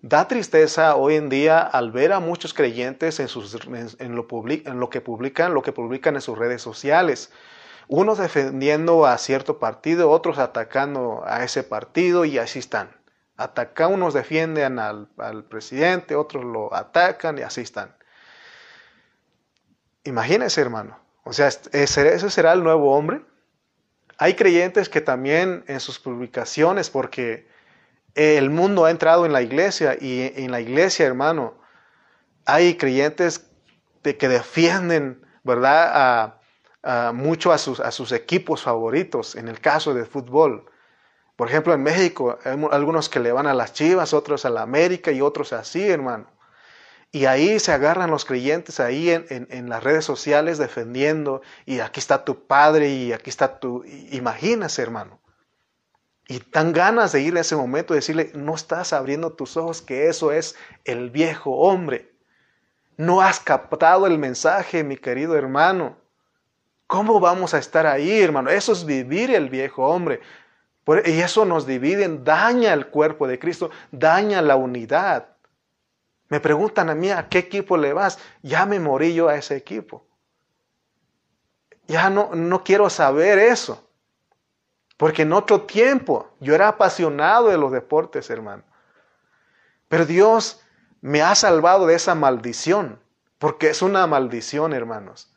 A: Da tristeza hoy en día al ver a muchos creyentes en lo que publican, lo que publican en sus redes sociales. Unos defendiendo a cierto partido, otros atacando a ese partido y así están. Atacan, unos defienden al, presidente, otros lo atacan y así están. Imagínense, hermano. O sea, ¿ese será el nuevo hombre? Hay creyentes que también en sus publicaciones, porque el mundo ha entrado en la iglesia y en la iglesia, hermano, hay creyentes que defienden, ¿verdad? A, mucho a sus, a sus equipos favoritos, en el caso del fútbol. Por ejemplo, en México, hay algunos que le van a las Chivas, otros a la América y otros así, hermano. Y ahí se agarran los creyentes, ahí en, las redes sociales defendiendo, y aquí está tu padre, y aquí está tu... Imagínese, hermano. Y tan ganas de ir a ese momento y decirle, no estás abriendo tus ojos que eso es el viejo hombre. No has captado el mensaje, mi querido hermano. ¿Cómo vamos a estar ahí, hermano? Eso es vivir el viejo hombre. Y eso nos divide, daña el cuerpo de Cristo, daña la unidad. Me preguntan a mí, ¿a qué equipo le vas? Ya me morí yo a ese equipo. Ya no, no quiero saber eso. Porque en otro tiempo yo era apasionado de los deportes, hermano. Pero Dios me ha salvado de esa maldición, porque es una maldición, hermanos.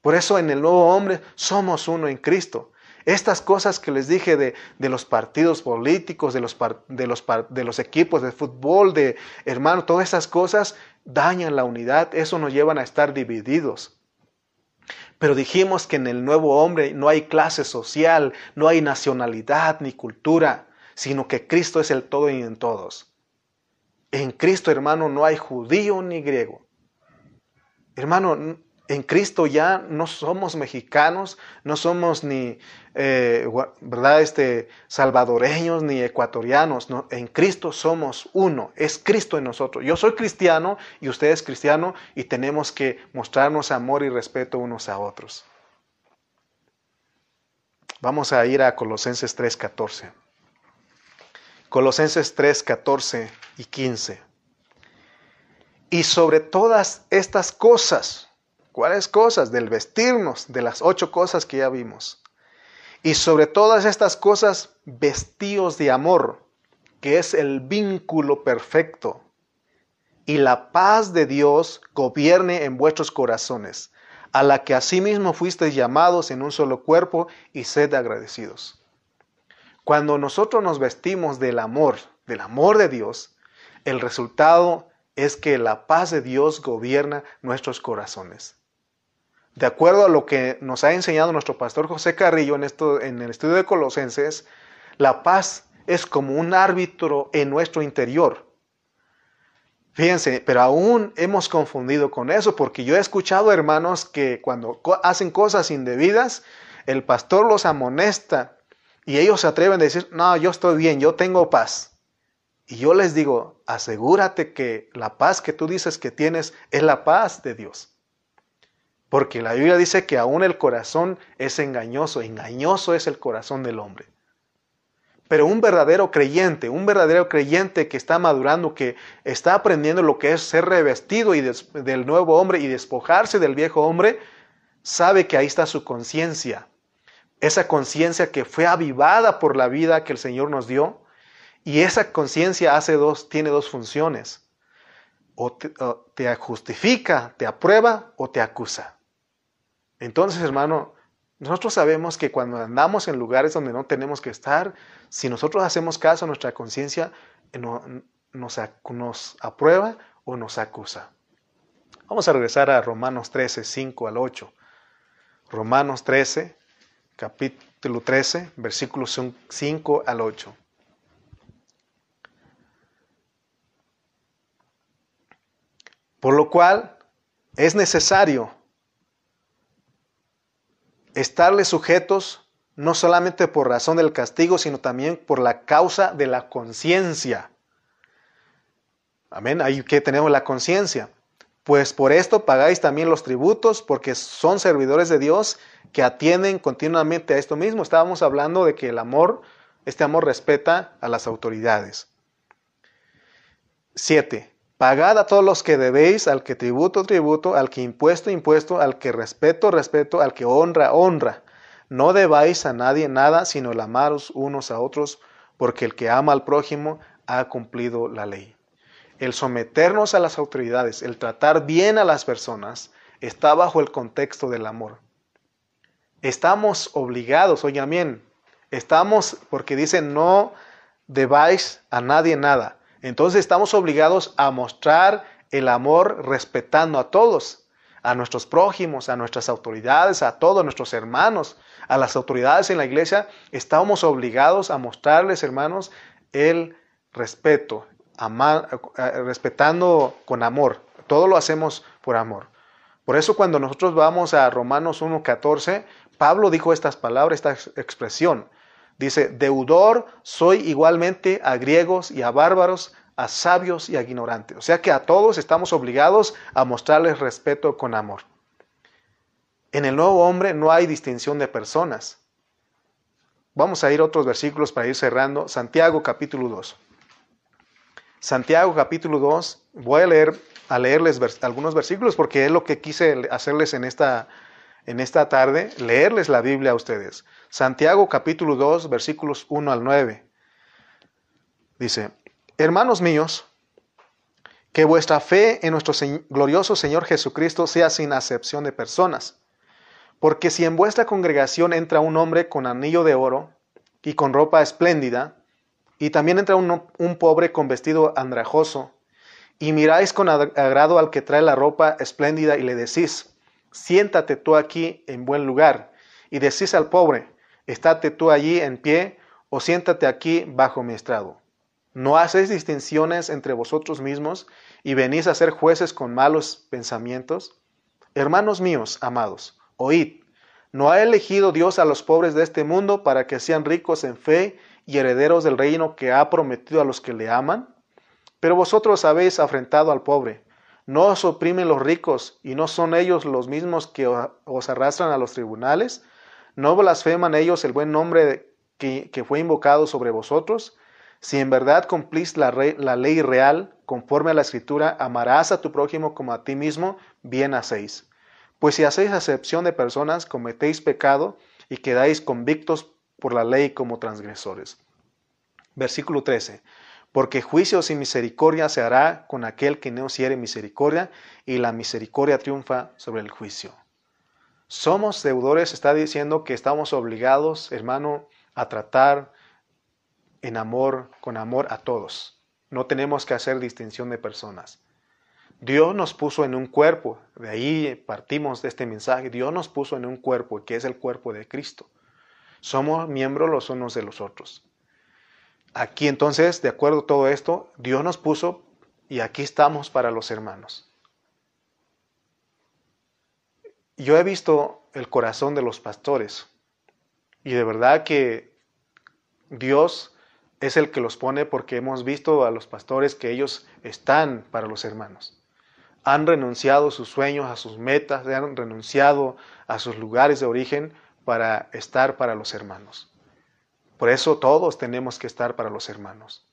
A: Por eso en el nuevo hombre somos uno en Cristo. Estas cosas que les dije de, los partidos políticos, de los, de, los, de los equipos de fútbol, de hermano, todas esas cosas dañan la unidad, eso nos llevan a estar divididos. Pero dijimos que en el nuevo hombre no hay clase social, no hay nacionalidad ni cultura, sino que Cristo es el todo y en todos. En Cristo, hermano, no hay judío ni griego. Hermano, en Cristo ya no somos mexicanos, no somos ni, eh, ¿verdad? Este, salvadoreños ni ecuatorianos. No, en Cristo somos uno. Es Cristo en nosotros. Yo soy cristiano y usted es cristiano y tenemos que mostrarnos amor y respeto unos a otros. Vamos a ir a Colosenses 3:14. Colosenses 3:14 y 15. Y sobre todas estas cosas, ¿Cuáles cosas? Del vestirnos, de las ocho cosas que ya vimos. Y sobre todas estas cosas, vestíos de amor, que es el vínculo perfecto. Y la paz de Dios gobierne en vuestros corazones, a la que asimismo fuisteis llamados en un solo cuerpo y sed agradecidos. Cuando nosotros nos vestimos del amor, del amor de Dios, el resultado es que la paz de Dios gobierna nuestros corazones. De acuerdo a lo que nos ha enseñado nuestro pastor José Carrillo en, esto, en el estudio de Colosenses, la paz es como un árbitro en nuestro interior. Fíjense, pero aún hemos confundido con eso, porque yo he escuchado hermanos que cuando hacen cosas indebidas, el pastor los amonesta y ellos se atreven a decir, no, yo estoy bien, yo tengo paz. Y yo les digo, asegúrate que la paz que tú dices que tienes es la paz de Dios. Porque la Biblia dice que aún el corazón es engañoso, engañoso es el corazón del hombre. Pero un verdadero creyente, un verdadero creyente que está madurando, que está aprendiendo lo que es ser revestido y del nuevo hombre y despojarse del viejo hombre, sabe que ahí está su conciencia. Esa conciencia que fue avivada por la vida que el Señor nos dio y esa conciencia hace dos, tiene dos funciones. O te, justifica, te aprueba o te acusa. Entonces, hermano, nosotros sabemos que cuando andamos en lugares donde no tenemos que estar, si nosotros hacemos caso a nuestra conciencia, nos, nos aprueba o nos acusa. Vamos a regresar a Romanos 13, 5 al 8. Romanos 13, capítulo 13, versículos 5 al 8. Por lo cual es necesario estarle sujetos no solamente por razón del castigo, sino también por la causa de la conciencia. Amén, ahí que tenemos la conciencia. Pues por esto pagáis también los tributos, porque son servidores de Dios que atienden continuamente a esto mismo. Estábamos hablando de que el amor, este amor respeta a las autoridades. 7. Pagad a todos los que debéis, al que tributo, tributo, al que impuesto, impuesto, al que respeto, respeto, al que honra, honra. No debáis a nadie nada, sino el amaros unos a otros, porque el que ama al prójimo ha cumplido la ley. El someternos a las autoridades, el tratar bien a las personas, está bajo el contexto del amor. Estamos obligados, oigan bien, estamos porque dicen no debáis a nadie nada. Entonces estamos obligados a mostrar el amor respetando a todos, a nuestros prójimos, a nuestras autoridades, a todos nuestros hermanos, a las autoridades en la iglesia. Estamos obligados a mostrarles, hermanos, el respeto, eh, respetando con amor. Todo lo hacemos por amor. Por eso cuando nosotros vamos a Romanos 1.14, Pablo dijo estas palabras, esta expresión. Dice, deudor soy igualmente a griegos y a bárbaros, a sabios y a ignorantes. O sea que a todos estamos obligados a mostrarles respeto con amor. En el nuevo hombre no hay distinción de personas. Vamos a ir a otros versículos para ir cerrando. Santiago capítulo 2. Santiago capítulo 2. Voy a leer a leerles algunos versículos porque es lo que quise hacerles en esta en esta tarde, leerles la Biblia a ustedes. Santiago capítulo 2, versículos 1 al 9. Dice, hermanos míos, que vuestra fe en nuestro glorioso Señor Jesucristo sea sin acepción de personas. Porque si en vuestra congregación entra un hombre con anillo de oro y con ropa espléndida, y también entra un, un pobre con vestido andrajoso, y miráis con agrado al que trae la ropa espléndida y le decís, siéntate tú aquí en buen lugar, y decís al pobre, estate tú allí en pie, o siéntate aquí bajo mi estrado. ¿No hacéis distinciones entre vosotros mismos y venís a ser jueces con malos pensamientos? Hermanos míos, amados, oíd, ¿no ha elegido Dios a los pobres de este mundo para que sean ricos en fe y herederos del reino que ha prometido a los que le aman? Pero vosotros habéis afrentado al pobre. ¿No os oprimen los ricos y no son ellos los mismos que os arrastran a los tribunales? ¿No blasfeman ellos el buen nombre que, fue invocado sobre vosotros? Si en verdad cumplís la, la, ley real, conforme a la escritura, amarás a tu prójimo como a ti mismo, bien hacéis. Pues si hacéis acepción de personas, cometéis pecado, y quedáis convictos por la ley como transgresores. Versículo 13. Porque juicio sin misericordia se hará con aquel que no hiciere misericordia, y la misericordia triunfa sobre el juicio. Somos deudores, está diciendo que estamos obligados, hermano, a tratar en amor, con amor a todos. No tenemos que hacer distinción de personas. Dios nos puso en un cuerpo, de ahí partimos de este mensaje, Dios nos puso en un cuerpo que es el cuerpo de Cristo. Somos miembros los unos de los otros. Aquí entonces, de acuerdo a todo esto, Dios nos puso y aquí estamos para los hermanos. Yo he visto el corazón de los pastores y de verdad que Dios es el que los pone porque hemos visto a los pastores que ellos están para los hermanos. Han renunciado a sus sueños, a sus metas, han renunciado a sus lugares de origen para estar para los hermanos. Por eso todos tenemos que estar para los hermanos.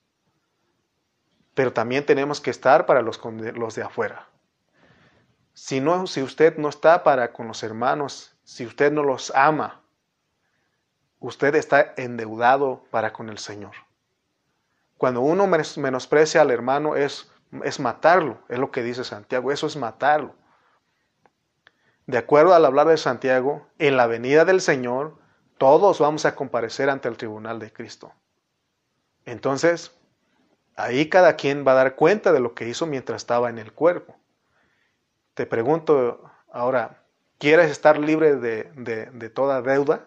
A: Pero también tenemos que estar para los, los de afuera. Si, no, si usted no está para con los hermanos, si usted no los ama, usted está endeudado para con el Señor. Cuando uno menosprecia al hermano es, es matarlo, es lo que dice Santiago, eso es matarlo. De acuerdo al hablar de Santiago, en la venida del Señor, todos vamos a comparecer ante el tribunal de Cristo. Entonces, ahí cada quien va a dar cuenta de lo que hizo mientras estaba en el cuerpo. Te pregunto ahora, ¿quieres estar libre de, toda deuda?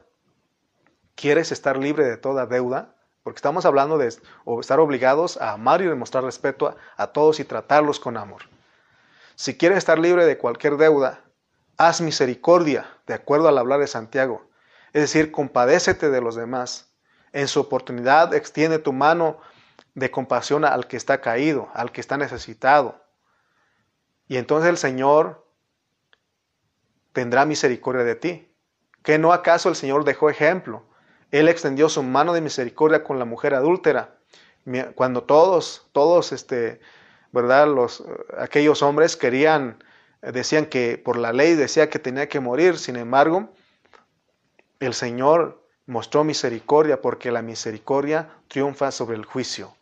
A: ¿Quieres estar libre de toda deuda? Porque estamos hablando de estar obligados a amar y demostrar respeto a todos y tratarlos con amor. Si quieres estar libre de cualquier deuda, haz misericordia, de acuerdo al hablar de Santiago. Es decir, compadécete de los demás. En su oportunidad, extiende tu mano de compasión al que está caído, al que está necesitado. Y entonces el Señor tendrá misericordia de ti. ¿Que no acaso el Señor dejó ejemplo? Él extendió su mano de misericordia con la mujer adúltera. Cuando todos, todos, este, ¿verdad? Los, aquellos hombres querían, decían que por la ley decía que tenía que morir. Sin embargo, el Señor mostró misericordia porque la misericordia triunfa sobre el juicio.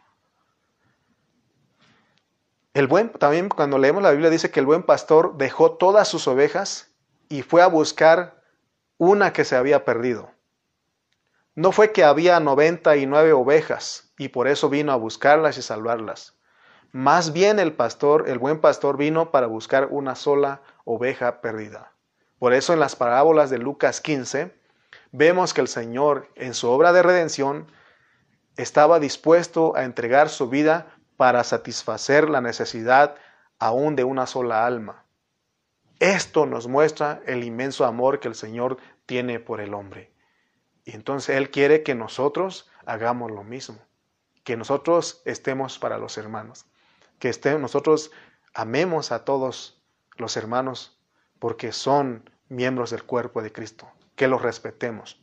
A: El buen, también cuando leemos la Biblia dice que el buen pastor dejó todas sus ovejas y fue a buscar una que se había perdido. No fue que había 99 ovejas y por eso vino a buscarlas y salvarlas. Más bien el pastor, el buen pastor vino para buscar una sola oveja perdida. Por eso en las parábolas de Lucas 15 vemos que el Señor en su obra de redención estaba dispuesto a entregar su vida para satisfacer la necesidad aún de una sola alma. Esto nos muestra el inmenso amor que el Señor tiene por el hombre. Y entonces Él quiere que nosotros hagamos lo mismo, que nosotros estemos para los hermanos, que estemos, nosotros amemos a todos los hermanos porque son miembros del cuerpo de Cristo, que los respetemos.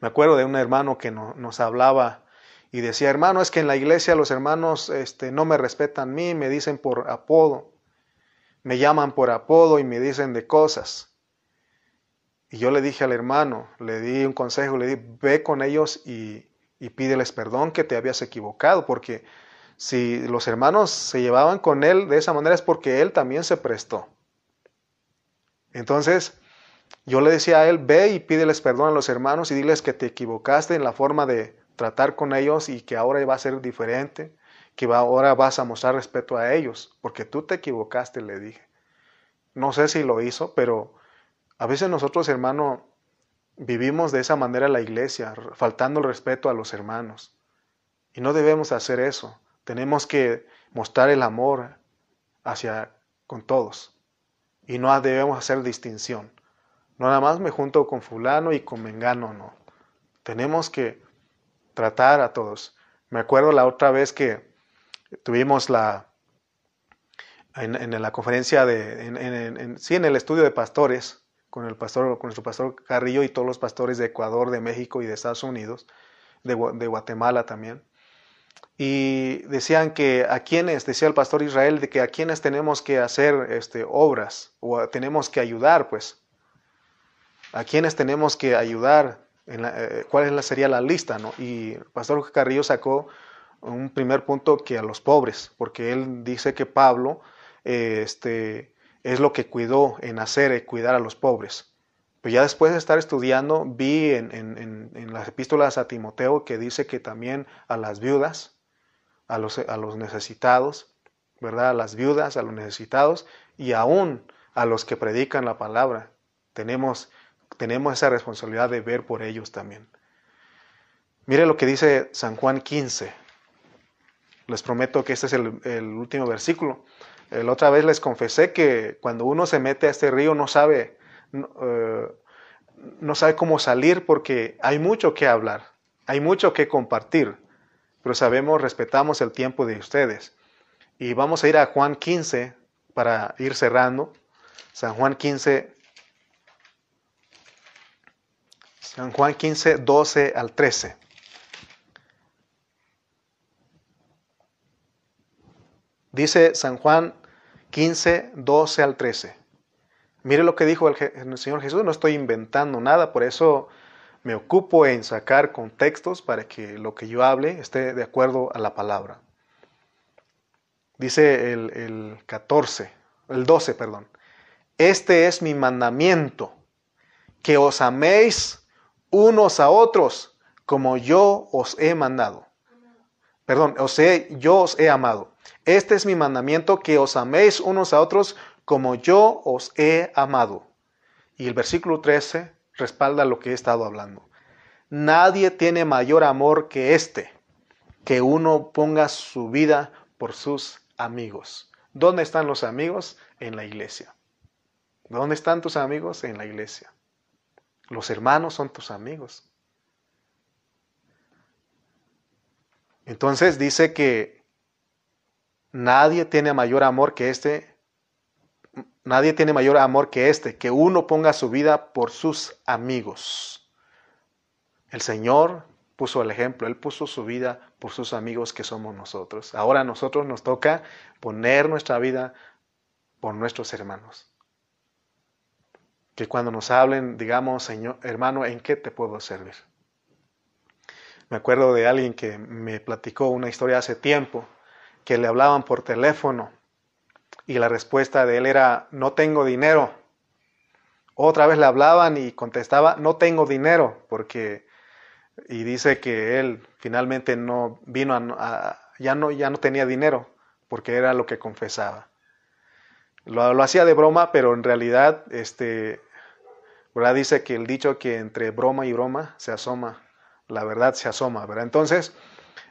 A: Me acuerdo de un hermano que nos hablaba y decía, hermano, es que en la iglesia los hermanos este, no me respetan a mí, me dicen por apodo, me llaman por apodo y me dicen de cosas. Y yo le dije al hermano, le di un consejo, le di, ve con ellos y, y pídeles perdón que te habías equivocado, porque si los hermanos se llevaban con él de esa manera es porque él también se prestó. Entonces, yo le decía a él, ve y pídeles perdón a los hermanos y diles que te equivocaste en la forma de tratar con ellos y que ahora va a ser diferente, que ahora vas a mostrar respeto a ellos, porque tú te equivocaste, le dije. No sé si lo hizo, pero a veces nosotros, hermano, vivimos de esa manera la iglesia, faltando el respeto a los hermanos. Y no debemos hacer eso. Tenemos que mostrar el amor hacia con todos. Y no debemos hacer distinción. No nada más me junto con fulano y con mengano, no. Tenemos que tratar a todos. Me acuerdo la otra vez que tuvimos la, en, la conferencia de, en, sí, en el estudio de pastores, con el pastor, con nuestro pastor Carrillo y todos los pastores de Ecuador, de México y de Estados Unidos, de, Guatemala también. Y decían que a quienes, decía el pastor Israel, de que a quienes tenemos que hacer este, obras o tenemos que ayudar, pues a quienes tenemos que ayudar, en eh, cuál sería la lista, ¿no? Y el pastor Carrillo sacó un primer punto que a los pobres, porque él dice que Pablo eh, este, es lo que cuidó en hacer, y cuidar a los pobres. Pero ya después de estar estudiando, vi en, en, las epístolas a Timoteo que dice que también a las viudas, a los, a los necesitados, ¿verdad? A las viudas, a los necesitados y aún a los que predican la palabra. Tenemos, tenemos esa responsabilidad de ver por ellos también. Mire lo que dice San Juan 15. Les prometo que este es el, último versículo. La otra vez les confesé que cuando uno se mete a este río no sabe, eh, no sabe cómo salir porque hay mucho que hablar, hay mucho que compartir, pero sabemos, respetamos el tiempo de ustedes. Y vamos a ir a Juan 15 para ir cerrando. San Juan 15, San Juan 15, 12 al 13. Dice San Juan 15, 12 al 13. Mire lo que dijo el, Señor Jesús, no estoy inventando nada, por eso me ocupo en sacar contextos para que lo que yo hable esté de acuerdo a la palabra. Dice el, el 14, el 12, perdón. Este es mi mandamiento, que os améis unos a otros como yo os he mandado. Perdón, os he, yo os he amado. Este es mi mandamiento, que os améis unos a otros como yo os he amado. Y el versículo 13 respalda lo que he estado hablando. Nadie tiene mayor amor que este, que uno ponga su vida por sus amigos. ¿Dónde están los amigos? En la iglesia. ¿Dónde están tus amigos? En la iglesia. Los hermanos son tus amigos. Entonces dice que nadie tiene mayor amor que este, nadie tiene mayor amor que este, que uno ponga su vida por sus amigos. El Señor puso el ejemplo, Él puso su vida por sus amigos que somos nosotros. Ahora a nosotros nos toca poner nuestra vida por nuestros hermanos. Que cuando nos hablen, digamos, Señor, hermano, ¿en qué te puedo servir? Me acuerdo de alguien que me platicó una historia hace tiempo, que le hablaban por teléfono y la respuesta de él era, no tengo dinero. Otra vez le hablaban y contestaba, no tengo dinero, porque y dice que él finalmente no vino a, ya no ya no tenía dinero porque era lo que confesaba lo, lo, hacía de broma pero en realidad este dice que el dicho que entre broma y broma se asoma la verdad se asoma verdad entonces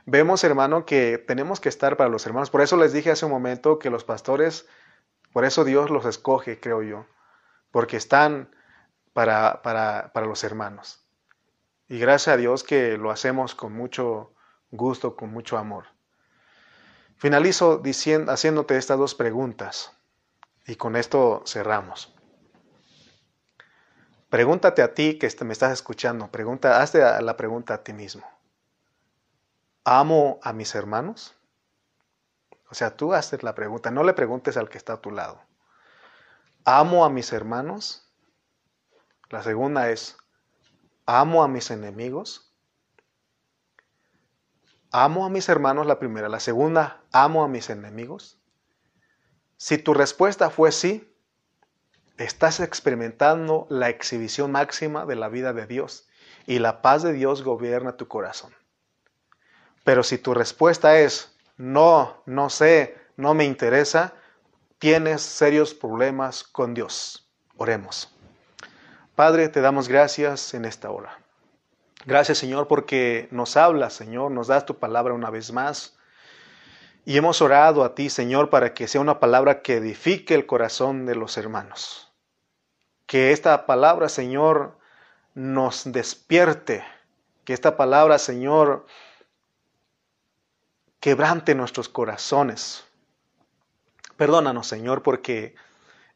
A: vemos hermano que tenemos que estar para los hermanos por eso les dije hace un momento que los pastores por eso Dios los escoge creo yo porque están para, para, para los hermanos y gracias a Dios que lo hacemos con mucho gusto, con mucho amor. Finalizo diciendo, haciéndote estas dos preguntas y con esto cerramos. Pregúntate a ti que me estás escuchando, pregunta, hazte la pregunta a ti mismo. ¿Amo a mis hermanos? O sea, tú haces la pregunta, no le preguntes al que está a tu lado. ¿Amo a mis hermanos? La segunda es, ¿Amo a mis enemigos? ¿Amo a mis hermanos la primera? La segunda, ¿amo a mis enemigos? Si tu respuesta fue sí, estás experimentando la exhibición máxima de la vida de Dios y la paz de Dios gobierna tu corazón. Pero si tu respuesta es no, no sé, no me interesa, tienes serios problemas con Dios. Oremos. Padre, te damos gracias en esta hora. Gracias Señor porque nos hablas, Señor, nos das tu palabra una vez más. Y hemos orado a ti, Señor, para que sea una palabra que edifique el corazón de los hermanos. Que esta palabra, Señor, nos despierte. Que esta palabra, Señor, quebrante nuestros corazones. Perdónanos, Señor, porque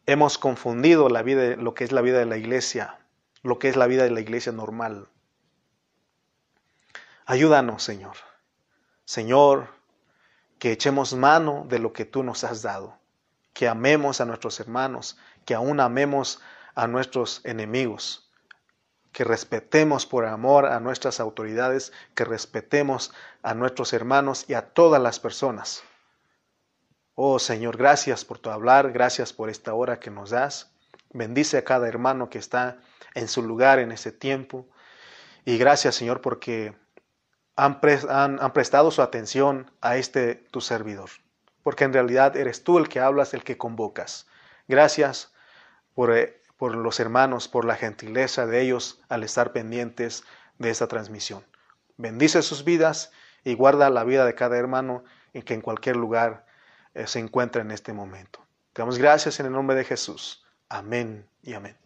A: Hemos confundido la vida, lo que es la vida de la iglesia, lo que es la vida de la iglesia normal. Ayúdanos, Señor. Señor, que echemos mano de lo que tú nos has dado, que amemos a nuestros hermanos, que aún amemos a nuestros enemigos. que respetemos por amor a nuestras autoridades, que respetemos a nuestros hermanos y a todas las personas. Oh Señor, gracias por tu hablar, gracias por esta hora que nos das. Bendice a cada hermano que está en su lugar en ese tiempo. Y gracias Señor porque han, han prestado su atención a este tu servidor. Porque en realidad eres tú el que hablas, el que convocas. Gracias por eh, por los hermanos, por la gentileza de ellos al estar pendientes de esta transmisión. Bendice sus vidas y guarda la vida de cada hermano en que en cualquier lugar eh, se encuentre en este momento. Te damos gracias en el nombre de Jesús. Amén y amén.